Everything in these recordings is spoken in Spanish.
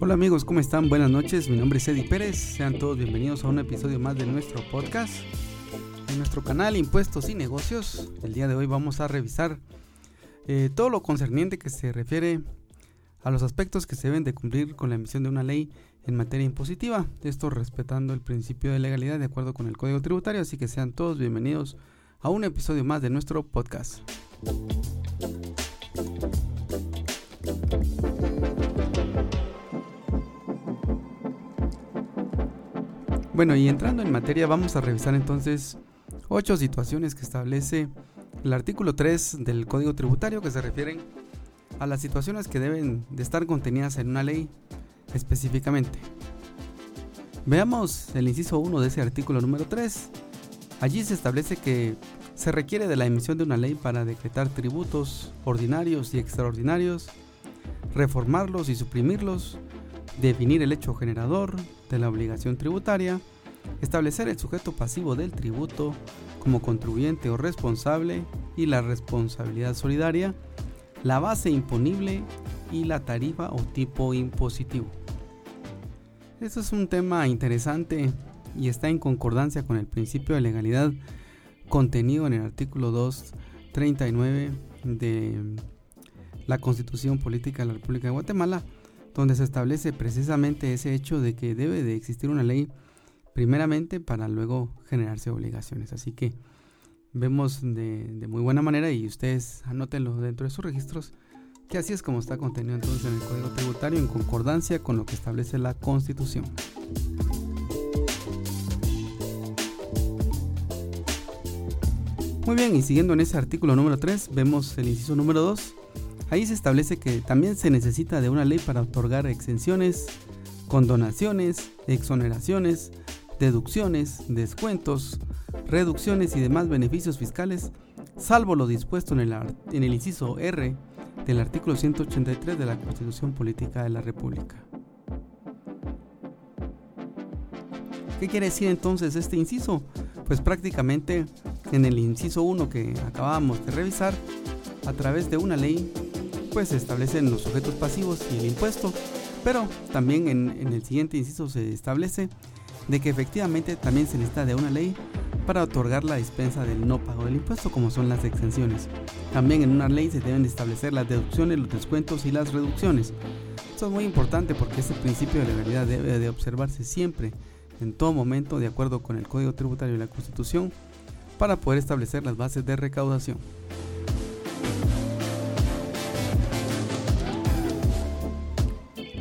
Hola amigos, ¿cómo están? Buenas noches, mi nombre es Eddie Pérez, sean todos bienvenidos a un episodio más de nuestro podcast, en nuestro canal Impuestos y Negocios. El día de hoy vamos a revisar eh, todo lo concerniente que se refiere a los aspectos que se deben de cumplir con la emisión de una ley en materia impositiva, esto respetando el principio de legalidad de acuerdo con el Código Tributario, así que sean todos bienvenidos a un episodio más de nuestro podcast. Bueno, y entrando en materia, vamos a revisar entonces ocho situaciones que establece el artículo 3 del Código Tributario que se refieren a las situaciones que deben de estar contenidas en una ley específicamente. Veamos el inciso 1 de ese artículo número 3. Allí se establece que se requiere de la emisión de una ley para decretar tributos ordinarios y extraordinarios, reformarlos y suprimirlos, definir el hecho generador de la obligación tributaria, establecer el sujeto pasivo del tributo como contribuyente o responsable y la responsabilidad solidaria, la base imponible y la tarifa o tipo impositivo. Esto es un tema interesante y está en concordancia con el principio de legalidad contenido en el artículo 239 de la Constitución Política de la República de Guatemala, donde se establece precisamente ese hecho de que debe de existir una ley primeramente para luego generarse obligaciones. Así que vemos de, muy buena manera y ustedes anótenlo dentro de sus registros que así es como está contenido entonces en el Código Tributario en concordancia con lo que establece la Constitución. Muy bien, y siguiendo en ese artículo número 3, vemos el inciso número 2 Ahí se establece que también se necesita de una ley para otorgar exenciones, condonaciones, exoneraciones, deducciones, descuentos, reducciones y demás beneficios fiscales, salvo lo dispuesto en el, en el inciso R del artículo 183 de la Constitución Política de la República. ¿Qué quiere decir entonces este inciso? Pues prácticamente en el inciso 1 que acabamos de revisar, a través de una ley pues se establecen los sujetos pasivos y el impuesto, pero también en, el siguiente inciso se establece de que efectivamente también se necesita de una ley para otorgar la dispensa del no pago del impuesto, como son las exenciones. También en una ley se deben establecer las deducciones, los descuentos y las reducciones. Esto es muy importante porque este principio de legalidad debe de observarse siempre, en todo momento, de acuerdo con el Código Tributario y la Constitución, para poder establecer las bases de recaudación.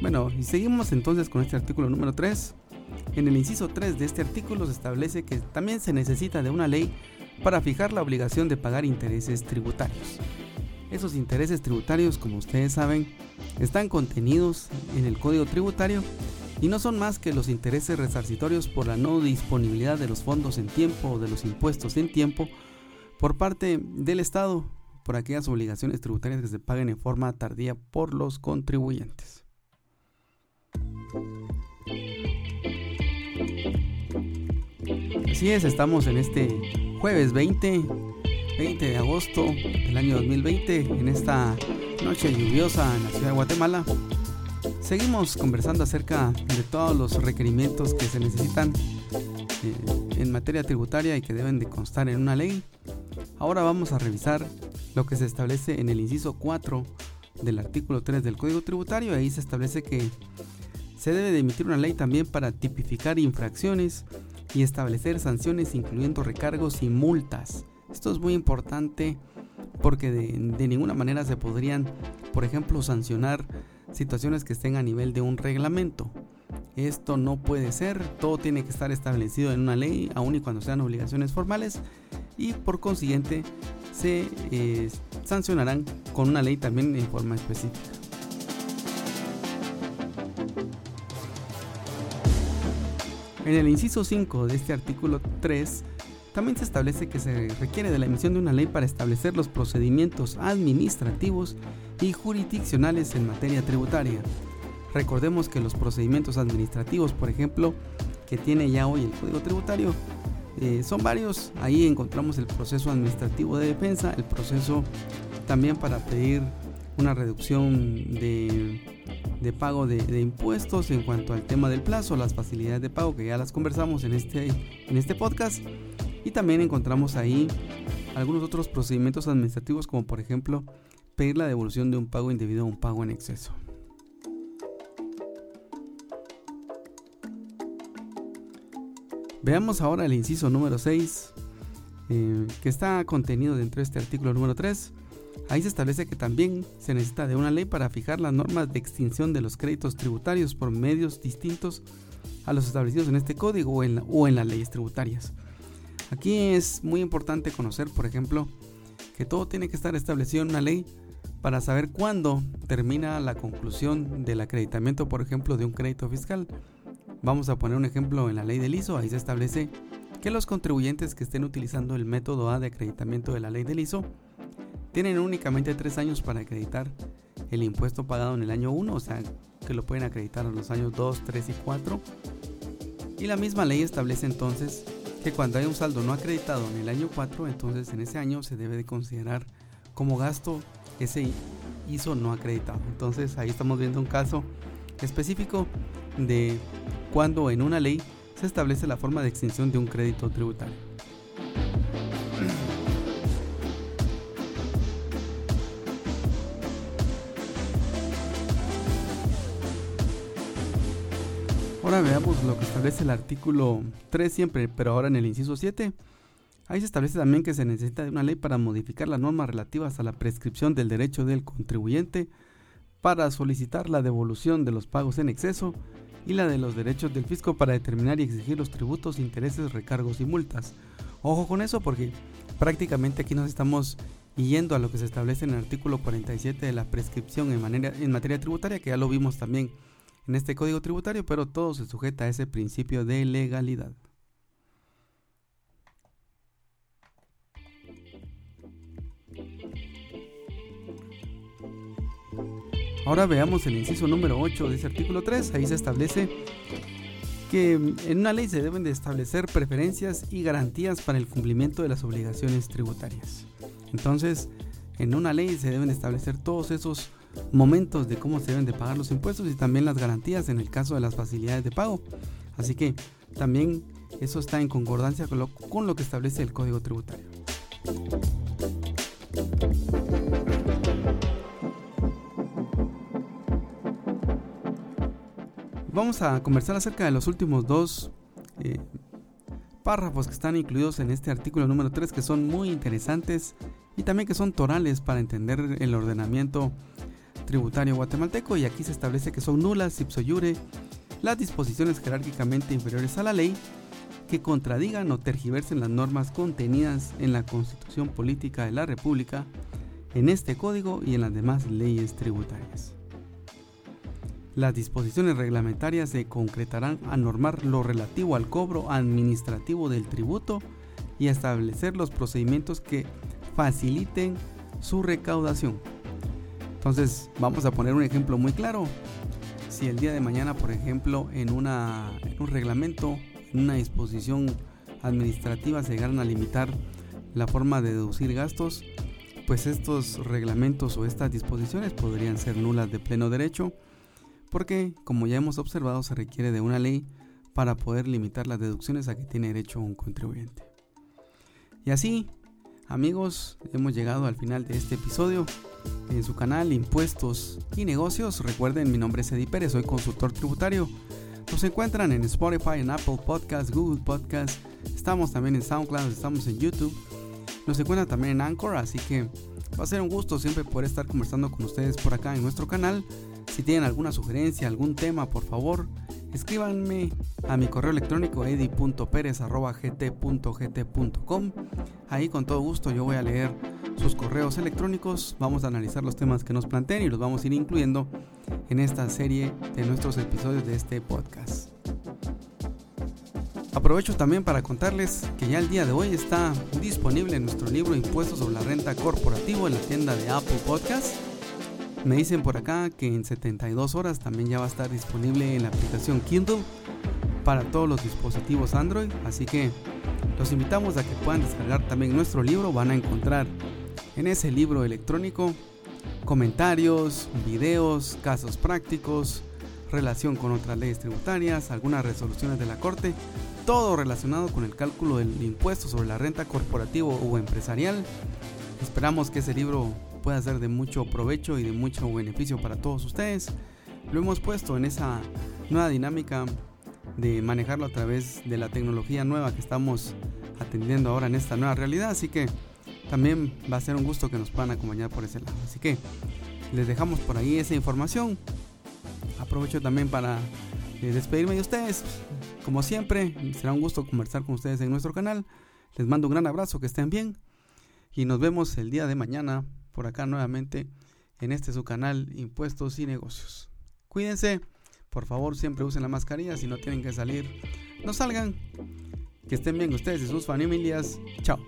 Bueno, y seguimos entonces con este artículo número 3. En el inciso 3 de este artículo se establece que también se necesita de una ley para fijar la obligación de pagar intereses tributarios. Esos intereses tributarios, como ustedes saben, están contenidos en el Código Tributario y no son más que los intereses resarcitorios por la no disponibilidad de los fondos en tiempo o de los impuestos en tiempo por parte del Estado por aquellas obligaciones tributarias que se paguen en forma tardía por los contribuyentes. Así es, estamos en este jueves 20, 20 de agosto del año 2020, en esta noche lluviosa en la ciudad de Guatemala. Seguimos conversando acerca de todos los requerimientos que se necesitan eh, en materia tributaria y que deben de constar en una ley. Ahora vamos a revisar lo que se establece en el inciso 4 del artículo 3 del Código Tributario. Ahí se establece que se debe de emitir una ley también para tipificar infracciones y establecer sanciones incluyendo recargos y multas. Esto es muy importante porque de, ninguna manera se podrían, por ejemplo, sancionar situaciones que estén a nivel de un reglamento. Esto no puede ser, todo tiene que estar establecido en una ley, aun y cuando sean obligaciones formales, y por consiguiente se eh, sancionarán con una ley también en forma específica. En el inciso 5 de este artículo 3, también se establece que se requiere de la emisión de una ley para establecer los procedimientos administrativos y jurisdiccionales en materia tributaria. Recordemos que los procedimientos administrativos, por ejemplo, que tiene ya hoy el Código Tributario, Eh, son varios, ahí encontramos el proceso administrativo de defensa, el proceso también para pedir una reducción de, pago de, impuestos en cuanto al tema del plazo, las facilidades de pago que ya las conversamos en este, en este podcast. Y también encontramos ahí algunos otros procedimientos administrativos como por ejemplo pedir la devolución de un pago indebido a un pago en exceso. Veamos ahora el inciso número 6, eh, que está contenido dentro de este artículo número 3. Ahí se establece que también se necesita de una ley para fijar las normas de extinción de los créditos tributarios por medios distintos a los establecidos en este código o o en las leyes tributarias. Aquí es muy importante conocer, por ejemplo, que todo tiene que estar establecido en una ley para saber cuándo termina la conclusión del acreditamiento, por ejemplo, de un crédito fiscal. Vamos a poner un ejemplo en la ley del ISO, ahí se establece que los contribuyentes que estén utilizando el método A de acreditamiento de la ley del ISO tienen únicamente tres años para acreditar el impuesto pagado en el año 1, o sea que lo pueden acreditar en los años 2, 3 y 4. Y la misma ley establece entonces que cuando hay un saldo no acreditado en el año 4, entonces en ese año se debe de considerar como gasto ese ISO no acreditado. Entonces ahí estamos viendo un caso específico de cuando en una ley se establece la forma de extinción de un crédito tributario. Veamos lo que establece el artículo 3 siempre, pero ahora en el inciso 7. Ahí se establece también que se necesita de una ley para modificar las normas relativas a la prescripción del derecho del contribuyente para solicitar la devolución de los pagos en exceso y la de los derechos del fisco para determinar y exigir los tributos, intereses, recargos y multas. Ojo con eso porque prácticamente aquí nos estamos yendo a lo que se establece en el artículo 47 de la prescripción en, manera, en materia tributaria, que ya lo vimos también en este código tributario, pero todo se sujeta a ese principio de legalidad. Ahora veamos el inciso número 8 de ese artículo 3. Ahí se establece que en una ley se deben de establecer preferencias y garantías para el cumplimiento de las obligaciones tributarias. Entonces, en una ley se deben de establecer todos esos momentos de cómo se deben de pagar los impuestos y también las garantías en el caso de las facilidades de pago. Así que también eso está en concordancia con lo, con lo que establece el Código Tributario. Vamos a conversar acerca de los últimos dos eh, párrafos que están incluidos en este artículo número 3 que son muy interesantes y también que son torales para entender el ordenamiento tributario guatemalteco y aquí se establece que son nulas ipso iure las disposiciones jerárquicamente inferiores a la ley que contradigan o tergiversen las normas contenidas en la Constitución Política de la República, en este código y en las demás leyes tributarias. Las disposiciones reglamentarias se concretarán a normar lo relativo al cobro administrativo del tributo y a establecer los procedimientos que faciliten su recaudación. Entonces vamos a poner un ejemplo muy claro. Si el día de mañana, por ejemplo, en, un reglamento, en una disposición administrativa se llegaran a limitar la forma de deducir gastos, pues estos reglamentos o estas disposiciones podrían ser nulas de pleno derecho porque, como ya hemos observado, se requiere de una ley para poder limitar las deducciones a que tiene derecho un contribuyente. Y así, amigos, hemos llegado al final de este episodio. En su canal Impuestos y Negocios, recuerden, mi nombre es Eddie Pérez, soy consultor tributario. Nos encuentran en Spotify, en Apple Podcasts, Google Podcasts, estamos también en SoundCloud, estamos en YouTube. Nos encuentran también en Anchor, así que va a ser un gusto siempre poder estar conversando con ustedes por acá en nuestro canal. Si tienen alguna sugerencia, algún tema, por favor, escríbanme a mi correo electrónico edi.perez.gt.gt.com. Ahí con todo gusto yo voy a leer sus correos electrónicos, vamos a analizar los temas que nos planteen y los vamos a ir incluyendo en esta serie de nuestros episodios de este podcast. Aprovecho también para contarles que ya el día de hoy está disponible nuestro libro Impuestos sobre la Renta Corporativo en la tienda de Apple Podcasts me dicen por acá que en 72 horas también ya va a estar disponible en la aplicación Kindle para todos los dispositivos Android. Así que Los invitamos a que puedan descargar también nuestro libro. Van a encontrar en ese libro electrónico comentarios, videos, casos prácticos, relación con otras leyes tributarias, algunas resoluciones de la Corte, todo relacionado con el cálculo del impuesto sobre la renta corporativo o empresarial. Esperamos que ese libro pueda ser de mucho provecho y de mucho beneficio para todos ustedes. Lo hemos puesto en esa nueva dinámica de manejarlo a través de la tecnología nueva que estamos atendiendo ahora en esta nueva realidad, así que también va a ser un gusto que nos puedan acompañar por ese lado. Así que les dejamos por ahí esa información. Aprovecho también para eh, despedirme de ustedes. Como siempre, será un gusto conversar con ustedes en nuestro canal. Les mando un gran abrazo, que estén bien. Y nos vemos el día de mañana por acá nuevamente en este su canal Impuestos y Negocios. Cuídense, por favor siempre usen la mascarilla, si no tienen que salir, no salgan. Que estén bien ustedes y sus familias. Chao.